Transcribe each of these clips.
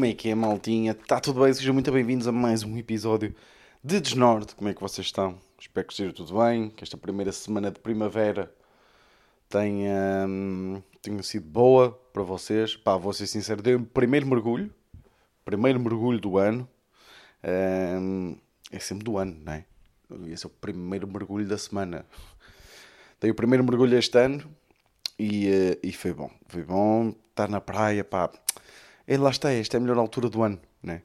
Como é que é, maltinha? Está tudo bem? Sejam muito bem-vindos a mais um episódio de Desnorte. Como é que vocês estão? Espero que esteja tudo bem, que esta primeira semana de primavera tenha, hum, tenha sido boa para vocês. Pá, vou ser sincero, dei o primeiro mergulho, primeiro mergulho do ano. Hum, é sempre do ano, não é? Esse é o primeiro mergulho da semana. Dei o primeiro mergulho este ano e, eh, e foi bom. Foi bom estar na praia, pá. E lá está, esta é a melhor altura do ano, né?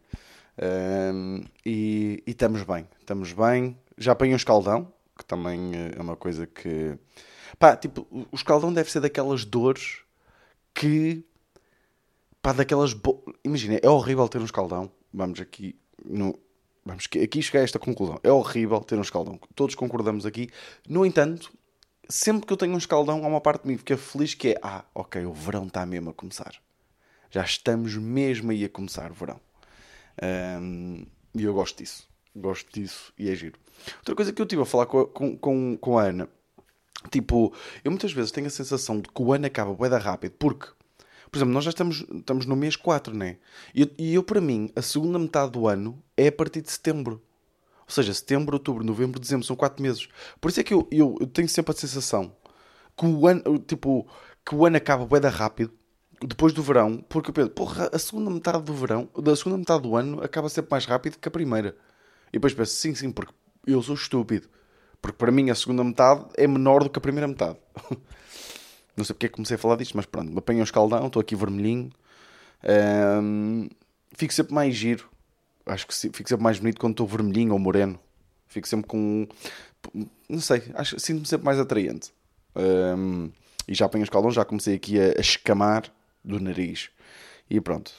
Um, e, e estamos bem, estamos bem. Já apanhei um escaldão, que também eh, é uma coisa que. Pá, tipo, o escaldão deve ser daquelas dores que. Pá, daquelas. Bo... Imagina, é horrível ter um escaldão. Vamos aqui. No... Vamos aqui chegar a esta conclusão. É horrível ter um escaldão. Todos concordamos aqui. No entanto, sempre que eu tenho um escaldão, há uma parte de mim que fica feliz que é: ah, ok, o verão está mesmo a começar. Já estamos mesmo aí a começar o verão. Um, e eu gosto disso. Gosto disso e é giro. Outra coisa que eu tive a falar com a, com, com, a Ana, tipo, eu muitas vezes tenho a sensação de que o ano acaba bem rápido, porque, por exemplo, nós já estamos, estamos no mês 4, né? E, e eu, para mim, a segunda metade do ano é a partir de setembro. Ou seja, setembro, outubro, novembro, dezembro, são 4 meses. Por isso é que eu, eu, eu tenho sempre a sensação que o ano, tipo, que o ano acaba bem rápido depois do verão, porque Pedro, porra, a segunda metade do verão, da segunda metade do ano, acaba sempre mais rápido que a primeira. E depois penso, sim, sim, porque eu sou estúpido. Porque para mim a segunda metade é menor do que a primeira metade. Não sei porque é que comecei a falar disto, mas pronto, me apanho um escaldão, estou aqui vermelhinho. Um, fico sempre mais giro. Acho que fico sempre mais bonito quando estou vermelhinho ou moreno. Fico sempre com. Não sei, acho, sinto-me sempre mais atraente. Um, e já apanho escaldão, já comecei aqui a, a escamar do nariz. E pronto.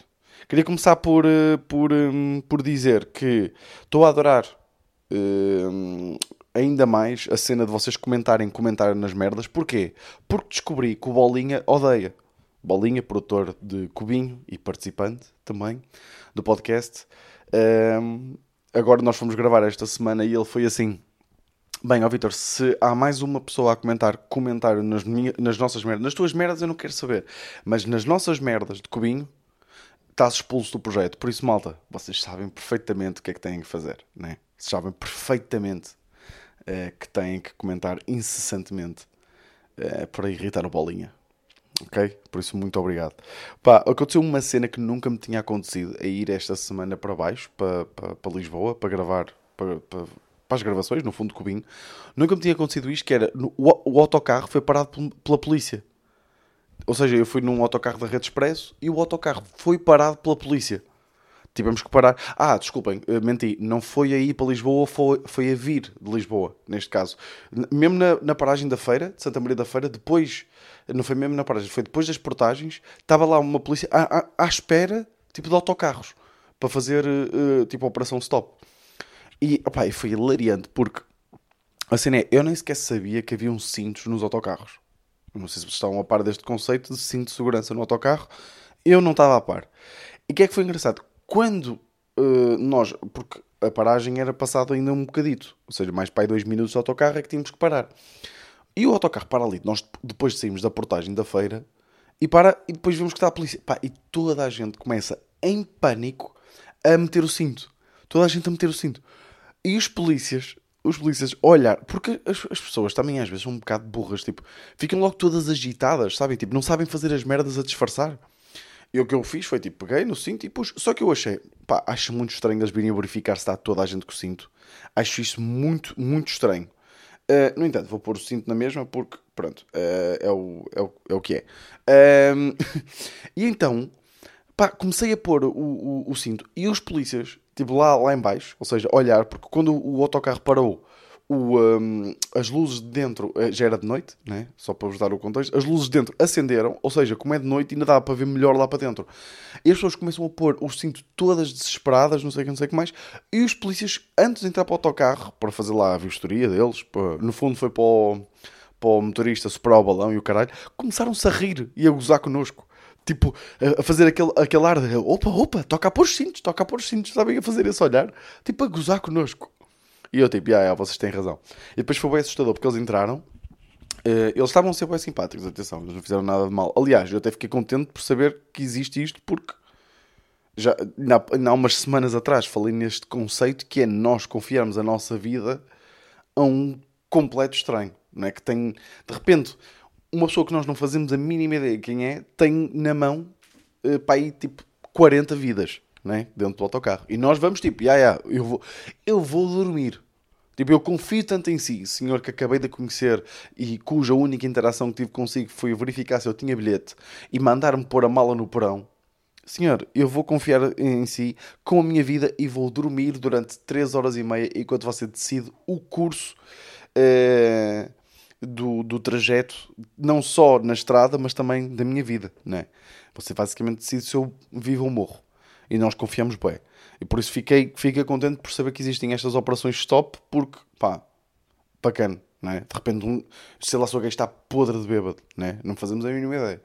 Queria começar por, eh, por, hum, por dizer que estou a adorar uh, ainda mais a cena de vocês comentarem, comentarem nas merdas. Porquê? Porque descobri que o Bolinha odeia. Bolinha, produtor de Cubinho e participante também do podcast. Uh, agora nós fomos gravar esta semana e ele foi assim. Bem, ó Vitor, se há mais uma pessoa a comentar comentário nas, minha, nas nossas merdas, nas tuas merdas eu não quero saber, mas nas nossas merdas de cubinho, estás expulso do projeto. Por isso, malta, vocês sabem perfeitamente o que é que têm que fazer, né? Sabem perfeitamente uh, que têm que comentar incessantemente uh, para irritar o bolinha. Ok? Por isso, muito obrigado. Pá, aconteceu uma cena que nunca me tinha acontecido a ir esta semana para baixo, para, para, para Lisboa, para gravar, para, para para as gravações, no fundo do cubinho, nunca me tinha acontecido isto, que era, no, o, o, autocarro foi parado pela polícia. Ou seja, eu fui num autocarro da Rede Expresso e o autocarro foi parado pela polícia. Tivemos que parar. Ah, desculpem, eh, menti. Não foi aí para Lisboa, foi, foi a vir de Lisboa, neste caso. Mesmo na, na paragem da feira, de Santa Maria da Feira, depois, não foi mesmo na paragem, foi depois das portagens, estava lá uma polícia à, à, à espera, tipo, de autocarros, para fazer, uh, tipo, a operação stop. E, foi hilariante porque a cena é, eu nem sequer sabia que havia um cintos nos autocarros. Não sei se estão a par deste conceito de cinto de segurança no autocarro. Eu não estava a par. E o que é que foi engraçado? Quando uh, nós, porque a paragem era passado ainda um bocadito, ou seja, mais para aí dois minutos de autocarro é que tínhamos que parar. E o autocarro para ali, nós depois saímos da portagem da feira e para e depois vemos que está a polícia. Pá, e toda a gente começa em pânico a meter o cinto. Toda a gente a meter o cinto. E os polícias, os polícias olhar, porque as, as, pessoas também às vezes são um bocado burras, tipo, ficam logo todas agitadas, sabem? Tipo, não sabem fazer as merdas a disfarçar. E o que eu fiz foi tipo, peguei no cinto e pus. Só que eu achei, pá, acho muito estranho eles virem verificar se está toda a gente com o cinto. Acho isso muito, muito estranho. Uh, no entanto, vou pôr o cinto na mesma porque, pronto, uh, é, o, é, o, é o que é. Um, e então, pá, comecei a pôr o, o, o cinto e os polícias tipo lá, lá em baixo, ou seja, olhar, porque quando o autocarro parou, o, um, as luzes de dentro, eh, já era de noite, né? só para vos dar o contexto, as luzes de dentro acenderam, ou seja, como é de noite, ainda dá para ver melhor lá para dentro. E as pessoas começam a pôr o cinto todas desesperadas, não sei o que, não sei que mais, e os polícias, antes de entrar para o autocarro, para fazer lá a vistoria deles, para, no fundo foi para o, para o motorista superar o balão e o caralho, começaram-se a rir e a gozar connosco tipo, a fazer aquele, aquele ar de opa, opa, toca a pôr os cintos, toca a pôr os cintos, sabem a fazer esse olhar, tipo, a gozar connosco. E eu, tipo, ah, yeah, vocês têm razão. E depois foi bem assustador, porque eles entraram, uh, eles estavam sempre bem simpáticos, atenção, eles não fizeram nada de mal. Aliás, eu até fiquei contente por saber que existe isto, porque já há umas semanas atrás falei neste conceito que é nós confiarmos a nossa vida a um completo estranho, não é? Que tem, de repente, uma pessoa que nós não fazemos a mínima ideia quem é, tem na mão, uh, para aí, tipo, 40 vidas, não é? Dentro do autocarro. E nós vamos, tipo, yeah, yeah, eu vou, eu vou dormir. Tipo, eu confio tanto em si, senhor que acabei de conhecer e cuja única interação que tive consigo foi verificar se eu tinha bilhete e mandar-me pôr a mala no porão Senhor, eu vou confiar em si com a minha vida e vou dormir durante 3 horas e meia enquanto você decide o curso uh, do, do trajeto, não só na estrada, mas também da minha vida. Né? Você basicamente decide se eu vivo ou morro. E nós confiamos bem. E por isso fiquei, fiquei contente por saber que existem estas operações stop, porque, pá, bacana. É? De repente, um, sei lá se gajo está podre de bêbado, né? não fazemos a mínima ideia.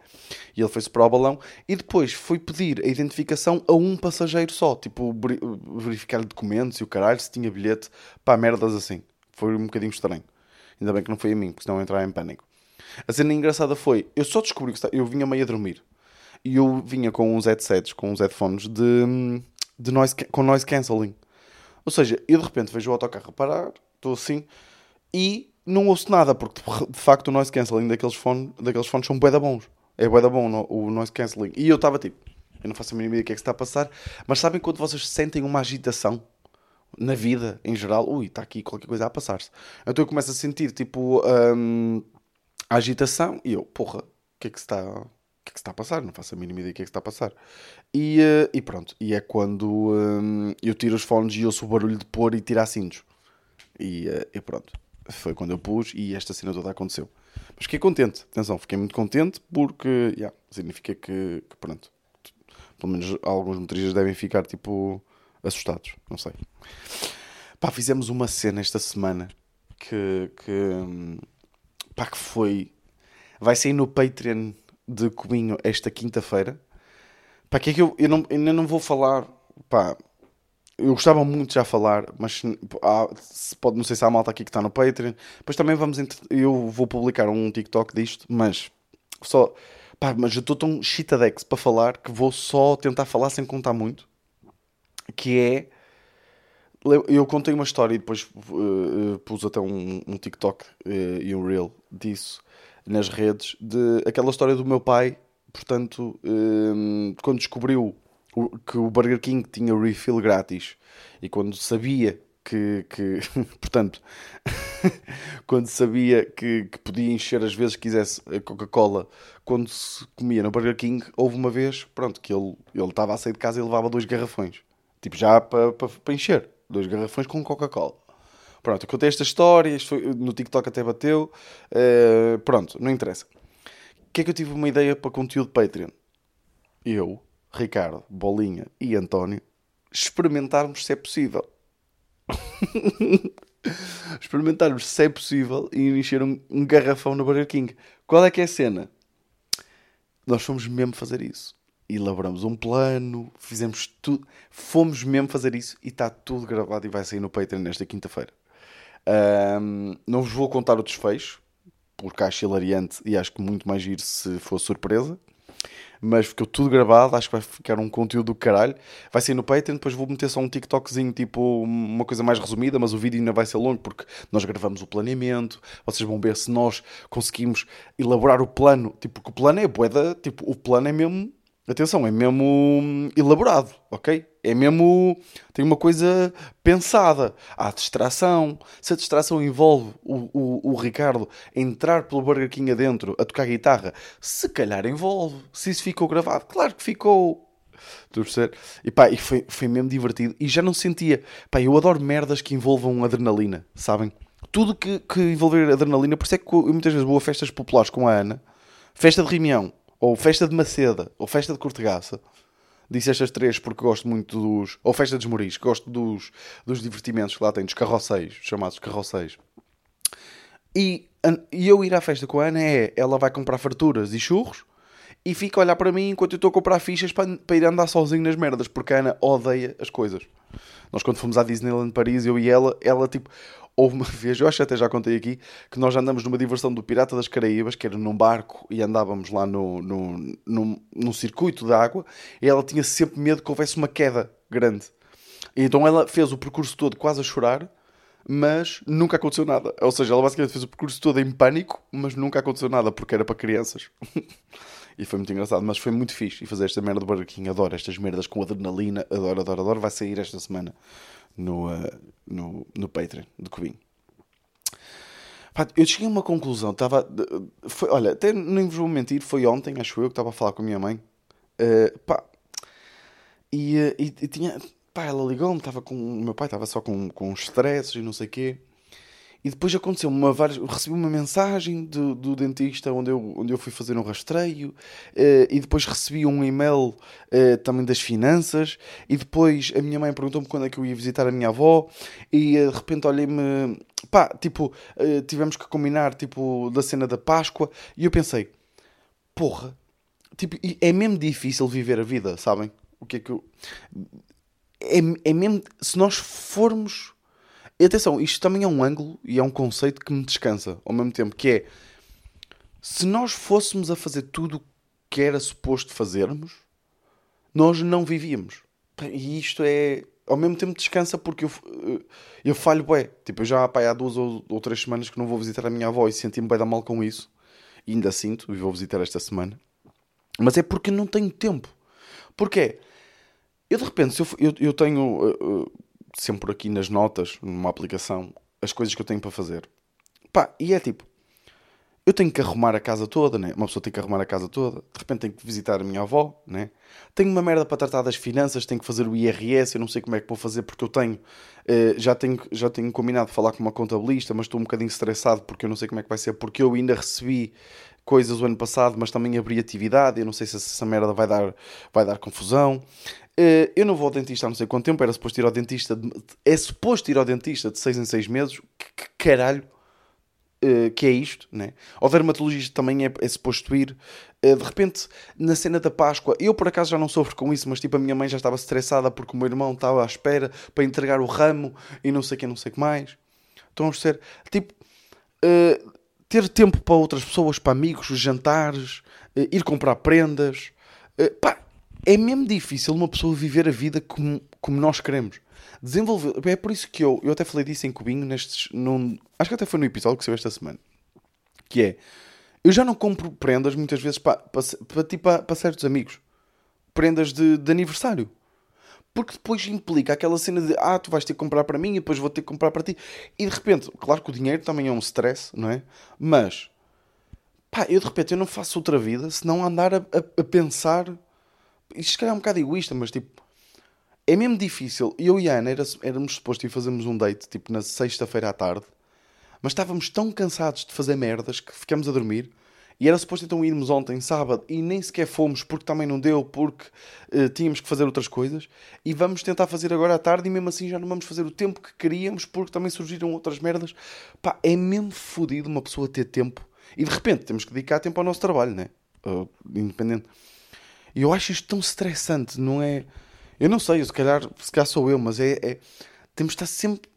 E ele foi-se para o balão e depois foi pedir a identificação a um passageiro só, tipo verificar documentos e o caralho, se tinha bilhete, pá, merdas assim. Foi um bocadinho estranho. Ainda bem que não foi a mim, porque senão eu entrar em pânico. A cena engraçada foi, eu só descobri que eu vinha meio a dormir e eu vinha com uns headsets, com uns headphones de, de noise, com noise cancelling. Ou seja, eu de repente vejo o autocarro parar, estou assim e não ouço nada, porque de facto o noise cancelling daqueles, phone, daqueles fones são bué bons. É bué bom o noise cancelling. E eu estava tipo, eu não faço a mínima ideia do que é que está a passar, mas sabem quando vocês sentem uma agitação na vida em geral? Ui, está aqui qualquer coisa a passar-se. Então eu começo a sentir tipo hum, a agitação e eu, porra, o que é que se está. O que é que está a passar? Não faço a mínima ideia do que é que está a passar. E, uh, e pronto. E é quando um, eu tiro os fones e ouço o barulho de pôr e tirar cintos. E, uh, e pronto foi quando eu pus e esta cena toda aconteceu. Mas fiquei contente, atenção, fiquei muito contente porque, yeah, significa que, que, pronto, pelo menos alguns motoristas devem ficar, tipo, assustados, não sei. Pá, fizemos uma cena esta semana que, que, pá, que foi, vai sair no Patreon de Cubinho esta quinta-feira. Pá, que é que eu, eu não, ainda não vou falar, pá, eu gostava muito de já falar, mas há, pode, não sei se há malta aqui que está no Patreon. Depois também vamos. Eu vou publicar um TikTok disto, mas só. Pá, mas eu estou tão shitadex para falar que vou só tentar falar sem contar muito. Que é. Eu contei uma história e depois uh, pus até um, um TikTok uh, e um Reel disso nas redes. De aquela história do meu pai, portanto, uh, quando descobriu que o Burger King tinha refill grátis e quando sabia que, que portanto, quando sabia que, que, podia encher as vezes que quisesse a Coca-Cola quando se comia no Burger King, houve uma vez, pronto, que ele, ele estava a sair de casa e levava dois garrafões, tipo já para, para encher, dois garrafões com Coca-Cola. Pronto, eu contei esta história, foi, no TikTok até bateu, uh, pronto, não interessa. O que é que eu tive uma ideia para conteúdo Patreon? Eu, Ricardo, Bolinha e António experimentarmos se é possível. experimentarmos se é possível e encher um, um, garrafão no Burger King. Qual é que é a cena? Nós fomos mesmo fazer isso. Elaboramos um plano, fizemos tudo, fomos mesmo fazer isso e está tudo gravado e vai sair no Patreon nesta quinta-feira. Um, não vos vou contar o desfecho, porque acho hilariante e acho que muito mais giro se for surpresa mas ficou tudo gravado, acho que vai ficar um conteúdo do caralho. Vai ser no Patreon, depois vou meter só um TikTokzinho, tipo uma coisa mais resumida, mas o vídeo ainda vai ser longo porque nós gravamos o planeamento. Vocês vão ver se nós conseguimos elaborar o plano, tipo, porque o plano é boeda, tipo, o plano é mesmo Atenção, é mesmo hum, elaborado, ok? É mesmo. tem uma coisa pensada. Há distração. Se a distração envolve o, o, o Ricardo entrar pelo Burger King adentro a tocar guitarra, se calhar envolve. Se isso ficou gravado, claro que ficou. Estou a perceber? E pá, e foi, foi mesmo divertido. E já não sentia. Pá, eu adoro merdas que envolvam adrenalina, sabem? Tudo que, que envolver adrenalina, por isso é que eu muitas vezes vou a festas populares com a Ana, festa de reunião ou festa de Maceda, ou festa de Cortegaça. Disse estas três porque gosto muito dos. Ou festa dos Moris, gosto dos, dos divertimentos que lá tem, dos carroceiros, chamados carroceiros. E, e eu ir à festa com a Ana é. Ela vai comprar farturas e churros e fica a olhar para mim enquanto eu estou a comprar fichas para, para ir andar sozinho nas merdas, porque a Ana odeia as coisas. Nós, quando fomos à Disneyland Paris, eu e ela, ela tipo Houve uma vez, eu acho que até já contei aqui, que nós andamos numa diversão do Pirata das Caraíbas, que era num barco, e andávamos lá no, no, no, num circuito de água, e ela tinha sempre medo que houvesse uma queda grande. E então ela fez o percurso todo quase a chorar, mas nunca aconteceu nada. Ou seja, ela basicamente fez o percurso todo em pânico, mas nunca aconteceu nada, porque era para crianças. e foi muito engraçado, mas foi muito fixe. E fazer esta merda do Burger King, adoro estas merdas com adrenalina, adoro, adoro, adoro. Vai sair esta semana no, uh, no, no Patreon de Cubinho. Eu cheguei a uma conclusão. Tava, foi, olha, até nem vos vou mentir, foi ontem, acho eu, que estava a falar com a minha mãe. Uh, pá, e, uh, e, e, tinha. Pá, ela ligou-me, estava com. O meu pai estava só com, com estresses e não sei o quê. E depois aconteceu uma várias. Recebi uma mensagem do, do dentista onde eu, onde eu fui fazer um rastreio, uh, e depois recebi um e-mail uh, também das finanças, e depois a minha mãe perguntou-me quando é que eu ia visitar a minha avó, e uh, de repente olhei-me. pá, tipo, tivemos que combinar, tipo, da cena da Páscoa, e eu pensei, porra, tipo, é mesmo difícil viver a vida, sabem? O que é que eu. É, é mesmo. Se nós formos e atenção, isto também é um ângulo e é um conceito que me descansa ao mesmo tempo, que é se nós fôssemos a fazer tudo o que era suposto fazermos, nós não vivíamos. E isto é ao mesmo tempo descansa porque eu, eu falho bué. Tipo, eu já pá, há duas ou, ou, três semanas que não vou visitar a minha avó e senti-me bem da mal com isso. E ainda sinto, e vou visitar esta semana. Mas é porque não tenho tempo. Porquê? Eu de repente, eu, eu, eu tenho. Uh, uh, sempre aqui nas notas, numa aplicação, as coisas que eu tenho para fazer. Pá, e é tipo, eu tenho que arrumar a casa toda, né? Uma pessoa tem que arrumar a casa toda. De repente tenho que visitar a minha avó, né? Tenho uma merda para tratar das finanças, tenho que fazer o IRS, eu não sei como é que vou fazer porque eu tenho, eh, já tenho, já tenho combinado falar com uma contabilista, mas estou um bocadinho estressado porque eu não sei como é que vai ser, porque eu ainda recebi coisas o ano passado, mas também abri atividade, eu não sei se essa merda vai dar, vai dar confusão. Uh, eu não vou ao dentista há não sei quanto tempo, era suposto ir ao dentista, de, é suposto ir ao dentista de 6 em 6 meses, que, que caralho uh, que é isto, né? Ao dermatologista também é, é suposto ir. Uh, de repente, na cena da Páscoa, eu por acaso já não sofro com isso, mas tipo a minha mãe já estava estressada porque o meu irmão estava à espera para entregar o ramo e não sei que, não sei o que mais. Estão a ser, tipo, ter tempo para outras pessoas, para amigos, jantares, ir comprar prendas. pá, é mesmo difícil uma pessoa viver a vida como, como nós queremos. Desenvolver. É por isso que eu, eu até falei disso em Cubinho, nestes. Num, acho que até foi no episódio que saiu esta semana. Que é. Eu já não compro prendas muitas vezes para, para, para, tipo, para, certos amigos. Prendas de, de aniversário. Porque depois implica aquela cena de ah, tu vais ter que comprar para mim e depois vou ter que comprar para ti. E de repente, claro que o dinheiro também é um stress, não é? Mas, pá, eu de repente eu não faço outra vida senão andar a, a, a pensar isto se calhar é um bocado egoísta, mas tipo, é mesmo difícil. Eu e a Ana era, éramos supostos ir fazermos um date, tipo, na sexta-feira à tarde, mas estávamos tão cansados de fazer merdas que ficamos a dormir. E era suposto então irmos ontem, sábado, e nem sequer fomos porque também não deu, porque uh, tínhamos que fazer outras coisas. E vamos tentar fazer agora à tarde, e mesmo assim já não vamos fazer o tempo que queríamos porque também surgiram outras merdas. Pá, é mesmo fodido uma pessoa ter tempo. E de repente temos que dedicar tempo ao nosso trabalho, né? Uh, independente. E eu acho isto tão estressante, não é? Eu não sei, se calhar, se calhar sou eu, mas é, é... Temos de estar sempre.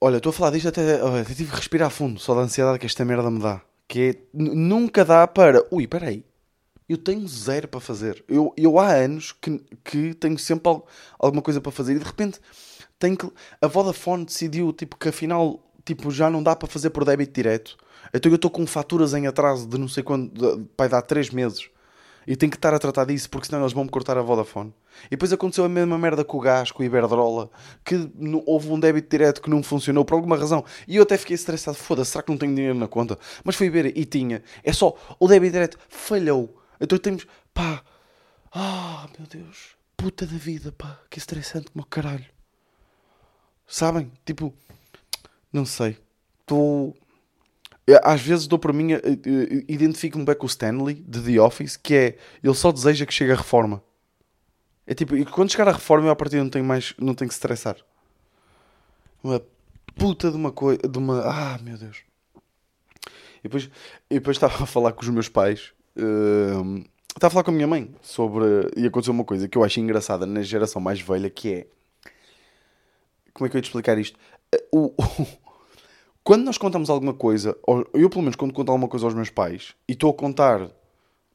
Olha, estou a falar disto até. Até tive que respirar fundo, só da ansiedade que esta merda me dá. Que é. Nunca dá para. Ui, peraí. Eu tenho zero para fazer. Eu, eu há anos que, que tenho sempre alguma coisa para fazer e de repente tenho que. A Vodafone decidiu tipo, que afinal tipo, já não dá para fazer por débito direto. Então eu estou com faturas em atraso de não sei quando. Vai dar 3 meses. E tenho que estar a tratar disso porque senão eles vão-me cortar a Vodafone. E depois aconteceu a mesma merda com o gás, com o Iberdrola, que houve um débito direto que não funcionou por alguma razão. E eu até fiquei estressado. Foda-se, será que não tenho dinheiro na conta? Mas fui ver e tinha. É só, o débito direto falhou. Então temos, pá, ah, meu Deus, puta da vida, pá, que estressante como caralho. Sabem? Tipo, não sei. Estou às vezes dou para mim, eh, eh, identifico-me bem com o Stanley de The Office, que é ele só deseja que chegue a reforma. É tipo, e quando chegar a reforma, eu a partir não tenho mais, não tenho que estressar. Uma puta de uma coisa, de uma, ah, meu Deus. E depois, e depois estava a falar com os meus pais, uh, estava a falar com a minha mãe sobre, e aconteceu uma coisa que eu acho engraçada na geração mais velha, que é, como é que eu ia te explicar isto? o- quando nós contamos alguma coisa, eu pelo menos quando conto alguma coisa aos meus pais e estou a contar,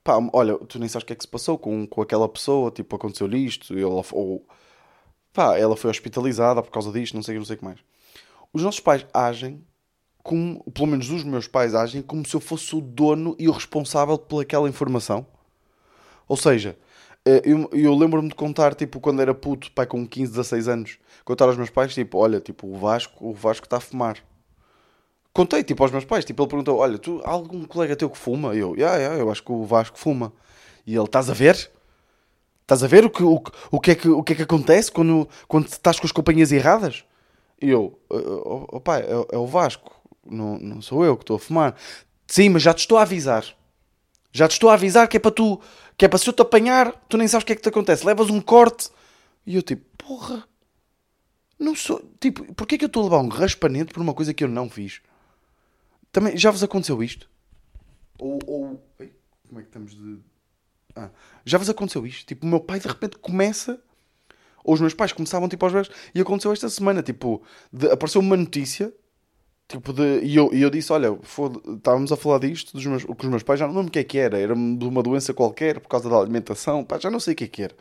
pá, olha, tu nem sabes o que é que se passou com, com aquela pessoa, tipo, aconteceu-lhe isto, ela, ou pá, ela foi hospitalizada por causa disto, não sei, não sei o que mais. Os nossos pais agem como, pelo menos os meus pais agem como se eu fosse o dono e o responsável pelaquela informação. Ou seja, eh, eu, eu lembro-me de contar, tipo, quando era puto, pai com 15, 16 anos, contar aos meus pais, tipo, olha, tipo, o Vasco, o Vasco está a fumar. Contei, tipo, aos meus pais, tipo, ele perguntou, olha, tu, há algum colega teu que fuma? E eu, yeah, yeah, eu acho que o Vasco fuma. E ele, estás a ver? Estás a ver o que, o, o, que é que, o que é que acontece quando, quando estás com as companhias erradas? E eu, oh, oh, pai, é, é o Vasco, não, não sou eu que estou a fumar. Sim, mas já te estou a avisar. Já te estou a avisar que é para tu, que é para se eu te apanhar, tu nem sabes o que é que te acontece. Levas um corte. E eu tipo, porra, não sou, tipo, porquê é que eu estou a levar um raspanete por uma coisa que eu não fiz? Também, já vos aconteceu isto? Ou, ou, Ei, como é que estamos de... Ah, já vos aconteceu isto? Tipo, o meu pai de repente começa ou os meus pais começavam tipo aos berros e aconteceu esta semana, tipo, de- apareceu uma notícia, tipo, de, e, eu, e eu disse, olha, estávamos a falar disto dos meus, com os meus pais, já não lembro o que é que era, era de uma doença qualquer por causa da alimentação, pá, já não sei o que é que era.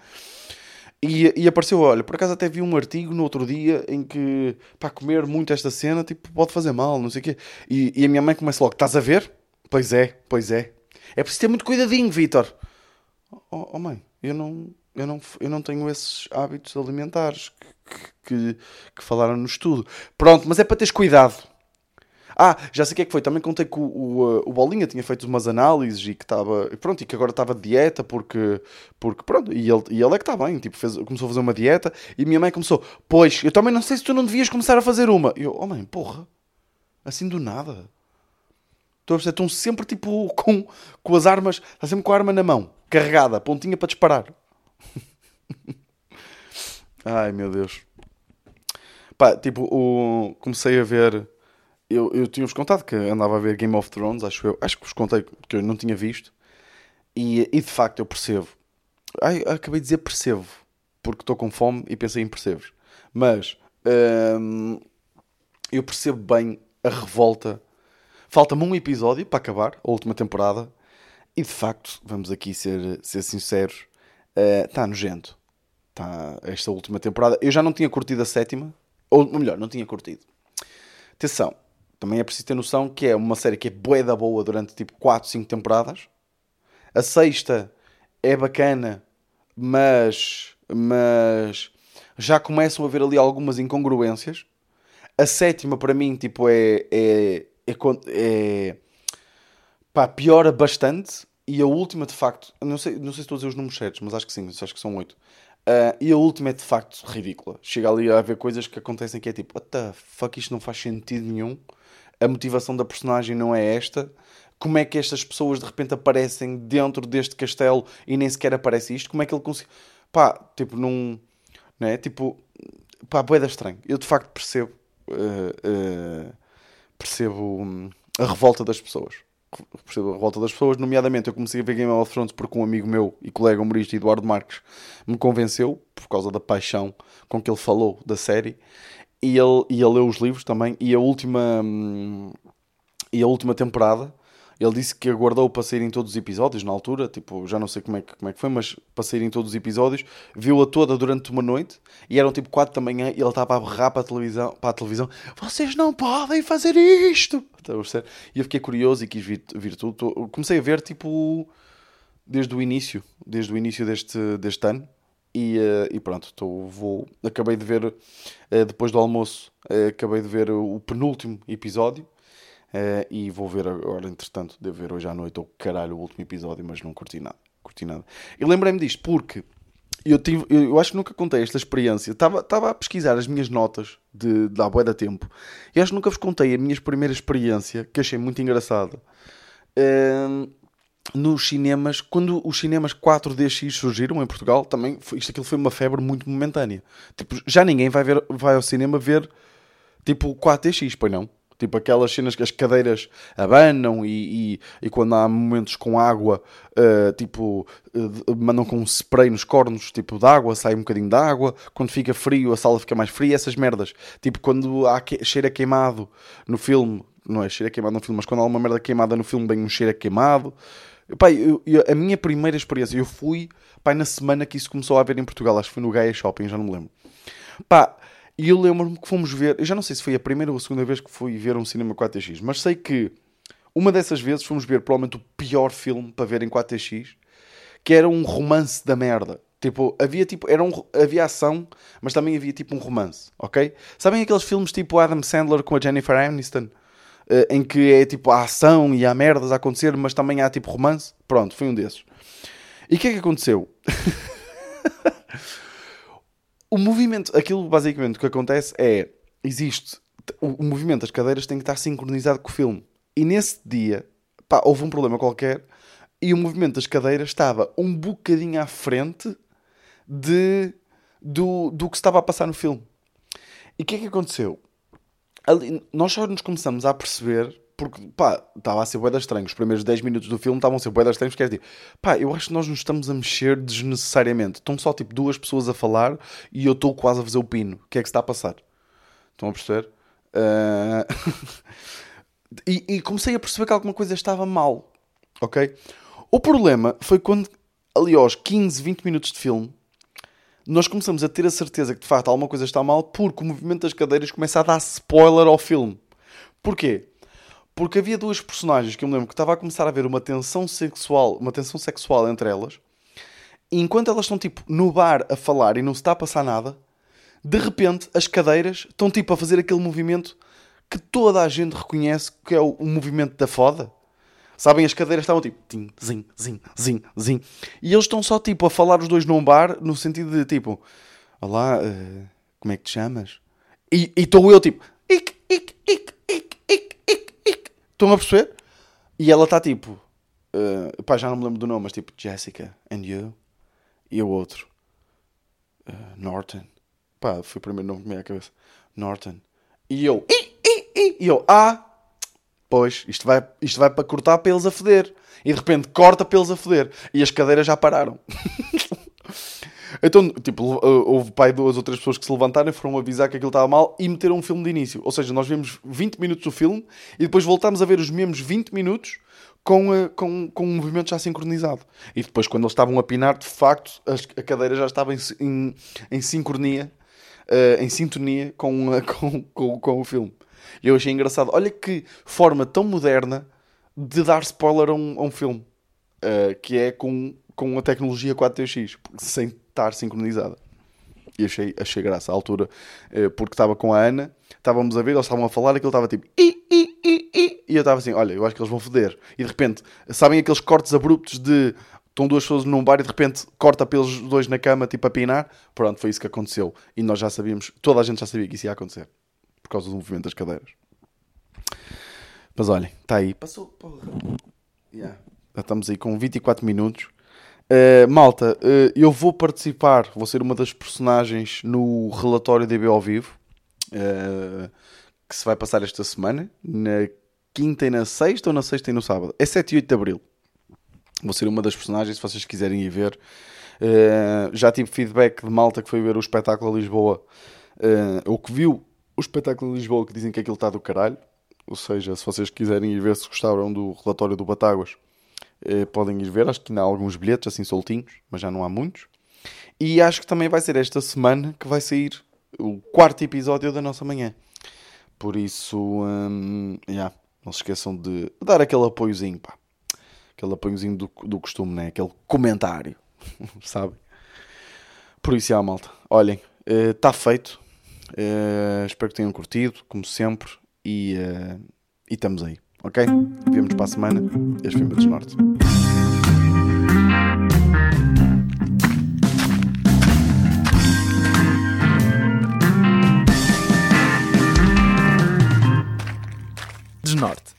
E, e apareceu, olha, por acaso até vi um artigo no outro dia em que, pá, comer muito esta cena, tipo, pode fazer mal, não sei o quê. E, e a minha mãe começa logo, estás a ver? Pois é, pois é. É preciso ter muito cuidadinho, Vitor. Oh, oh, mãe, eu não, eu, não, eu não tenho esses hábitos alimentares que, que, que falaram no estudo. Pronto, mas é para teres cuidado. Ah, já sei o que é que foi. Também contei que o, o, o Bolinha tinha feito umas análises e que estava. Pronto, e que agora estava de dieta porque. porque pronto, e ele, e ele é que está bem. Tipo, fez, começou a fazer uma dieta e minha mãe começou. Pois, eu também não sei se tu não devias começar a fazer uma. E eu, oh mãe, porra, assim do nada. Estão sempre tipo com, com as armas, está sempre com a arma na mão, carregada, pontinha para disparar. Ai meu Deus. Pá, tipo, o... comecei a ver. Eu, eu tinha-vos contado que andava a ver Game of Thrones, acho eu. Acho que vos contei que eu não tinha visto. E, e de facto eu percebo. Ai, acabei de dizer percebo, porque estou com fome e pensei em percebes. Mas hum, eu percebo bem a revolta. Falta-me um episódio para acabar, a última temporada. E de facto, vamos aqui ser, ser sinceros, está nojento. Tá, esta última temporada. Eu já não tinha curtido a sétima, ou melhor, não tinha curtido. Atenção, também é preciso ter noção que é uma série que é bué da boa durante tipo 4, 5 temporadas. A sexta é bacana, mas, mas já começam a haver ali algumas incongruências. A sétima, para mim, tipo, é, é, é, é pá, piora bastante. E a última, de facto, não sei, não sei se estou a dizer os números certos, mas acho que sim, acho que são oito. Ah, e a última é de facto ridícula. Chega ali a haver coisas que acontecem que é tipo, what the fuck, isto não faz sentido nenhum. A motivação da personagem não é esta. Como é que estas pessoas de repente aparecem dentro deste castelo e nem sequer aparece isto? Como é que ele conseguiu? Pá, tipo, não. Não é? Tipo, pá, boeda estranho. Eu de facto percebo. eh, eh, percebo hum, a revolta das pessoas. Percebo a revolta das pessoas, nomeadamente eu comecei a ver Game of Thrones porque um amigo meu e colega humorista Eduardo Marques me convenceu, por causa da paixão com que ele falou da série, e ele, e ele leu os livros também, e a última hum, e a última temporada ele disse que aguardou para saírem todos os episódios na altura, tipo, já não sei como é que, como é que foi, mas para saírem todos os episódios, viu-a toda durante uma noite e eram tipo 4 da manhã e ele estava a berrar para a televisão, para a televisão vocês não podem fazer isto! Perceber? E eu fiquei curioso e quis vir, vir tudo. Comecei a ver tipo desde o início, desde o início deste, deste ano. E, eh, e pronto, tô, vou, acabei de ver, eh, depois do almoço, eh, acabei de ver o penúltimo episódio. e vou ver agora, entretanto, devo ver hoje à noite, ou caralho, o último episódio, mas não curti nada. Curti nada. E lembrei-me disto porque eu, tive, eu, acho que nunca contei esta experiência. Estava estava a pesquisar as minhas notas de, de há bué da tempo. E acho que nunca vos contei a minha primeira experiência, que achei muito engraçada. Ehm, nos cinemas, quando os cinemas 4DX surgiram em Portugal, também foi, isto aquilo foi uma febre muito momentânea. Tipo, já ninguém vai, ver, vai ao cinema ver tipo 4DX, pois não? Tipo aquelas cenas que as cadeiras abanam e, e, e quando há momentos com água, uh, tipo, uh, mandam com um spray nos cornos, tipo, de água, sai um bocadinho de água. Quando fica frio, a sala fica mais fria, essas merdas. Tipo, quando há que... cheiro a queimado no filme, não é cheiro a queimado no filme, mas quando há uma merda queimada no filme, vem um cheiro a queimado. Pai, eu, eu, a minha primeira experiência, eu fui, pai, na semana que isso começou a haver em Portugal, acho que foi no Gaia Shopping, já não me lembro. Pá, e eu lembro-me que fomos ver, eu já não sei se foi a primeira ou a segunda vez que fui ver um cinema 4DX, mas sei que uma dessas vezes fomos ver provavelmente o pior filme para ver em 4DX, que era um romance da merda. Tipo, havia tipo, era um, havia ação, mas também havia tipo um romance, ok? Sabem aqueles filmes tipo Adam Sandler com a Jennifer Aniston? Uh, em que é tipo a ação e há merdas a acontecer, mas também há tipo romance? Pronto, foi um desses. E o que é que aconteceu? o movimento, aquilo basicamente o que acontece é, existe, o, o, movimento das cadeiras tem que estar sincronizado com o filme. E nesse dia, pá, houve um problema qualquer e o movimento das cadeiras estava um bocadinho à frente de, do, do que estava a passar no filme. E o que é que aconteceu? Ali, nós só nos começamos a perceber porque, pá, estava a ser bué estranho. Os primeiros 10 minutos do filme estavam a ser bué estranhos, porque é tipo, pá, eu acho que nós nos estamos a mexer desnecessariamente. Estão só, tipo, duas pessoas a falar e eu estou quase a fazer o pino. O que é que está a passar? Estão a perceber? Uh... e, e, comecei a perceber que alguma coisa estava mal, ok? O problema foi quando, ali aos 15, 20 minutos de filme, nós começamos a ter a certeza que, de facto, alguma coisa está mal porque o movimento das cadeiras começa a dar spoiler ao filme. Porquê? Porque havia duas personagens que eu me lembro que estava a começar a haver uma tensão sexual, uma tensão sexual entre elas. E enquanto elas estão tipo no bar a falar e não se está a passar nada, de repente as cadeiras estão tipo a fazer aquele movimento que toda a gente reconhece que é o, o movimento da foda. Sabem, as cadeiras estavam tipo tim, zin, zin, zin, zin. E eles estão só tipo a falar os dois num bar no sentido de tipo, olá, uh, como é que te chamas? E estou eu tipo, ic, ic, ic, ic, ic, ic, ic. Estão a perceber? E ela está tipo, uh, pá, já não me lembro do nome, mas tipo, Jessica, and you? E o outro, uh, Norton. Pá, foi o primeiro nome que me veio à cabeça. Norton. E eu, i, i, i. E eu, ah, pois, isto vai, isto vai para cortar pelos a foder. E de repente corta pelos a foder. E as cadeiras já pararam. Então, tipo, houve pai duas ou três pessoas que se levantaram foram avisar que aquilo estava mal e meteram um filme de início. Ou seja, nós vimos 20 minutos do filme e depois voltámos a ver os mesmos 20 minutos com, uh, com, com um movimento já sincronizado. E depois, quando eles estavam a pinar, de facto, a cadeira já estava em, em, em sincronia, uh, em sintonia com, com, com, com o filme. E eu achei engraçado. Olha que forma tão moderna de dar spoiler a um, a um filme. Uh, que é com, com a tecnologia 4DX, sem estar sincronizada. E achei, achei graça à altura, eh, porque estava com a Ana, estávamos a ver, eles estavam a falar, aquilo estava tipo i, i, i, i, e eu estava assim: olha, eu acho que eles vão foder. E de repente, sabem aqueles cortes abruptos de estão duas pessoas num bar e de repente corta pelos dois na cama, tipo a pinar? Pronto, foi isso que aconteceu. E nós já sabíamos, toda a gente já sabia que isso ia acontecer por causa do movimento das cadeiras. Mas olhem, está aí. Passou, porra. Yeah. Já estamos aí com 24 minutos. Uh, malta, uh, eu vou participar, vou ser uma das personagens no relatório DB ao vivo uh, que se vai passar esta semana, na quinta e na sexta ou na sexta e no sábado? É 7 e 8 de abril. Vou ser uma das personagens, se vocês quiserem ir ver. já tive feedback de malta que foi ver o espetáculo a Lisboa, ou que viu o espetáculo de Lisboa, que dizem que aquilo está do caralho. Ou seja, se vocês quiserem ir ver se gostaram do relatório do Batáguas, eh, podem ir ver. Acho que ainda há alguns bilhetes assim soltinhos, mas já não há muitos. E acho que também vai ser esta semana que vai sair o quarto episódio da nossa manhã. Por isso, hum, yeah, não se esqueçam de dar aquele apoiozinho, pá. Aquele apoiozinho do, do costume, né? Aquele comentário, sabe? Por isso, já, malta. Olhem, está uh, feito. Uh, espero que tenham curtido, como sempre, e, uh, e estamos aí, ok? Vemos para a semana. Este foi o Medos Norte. Desnorte.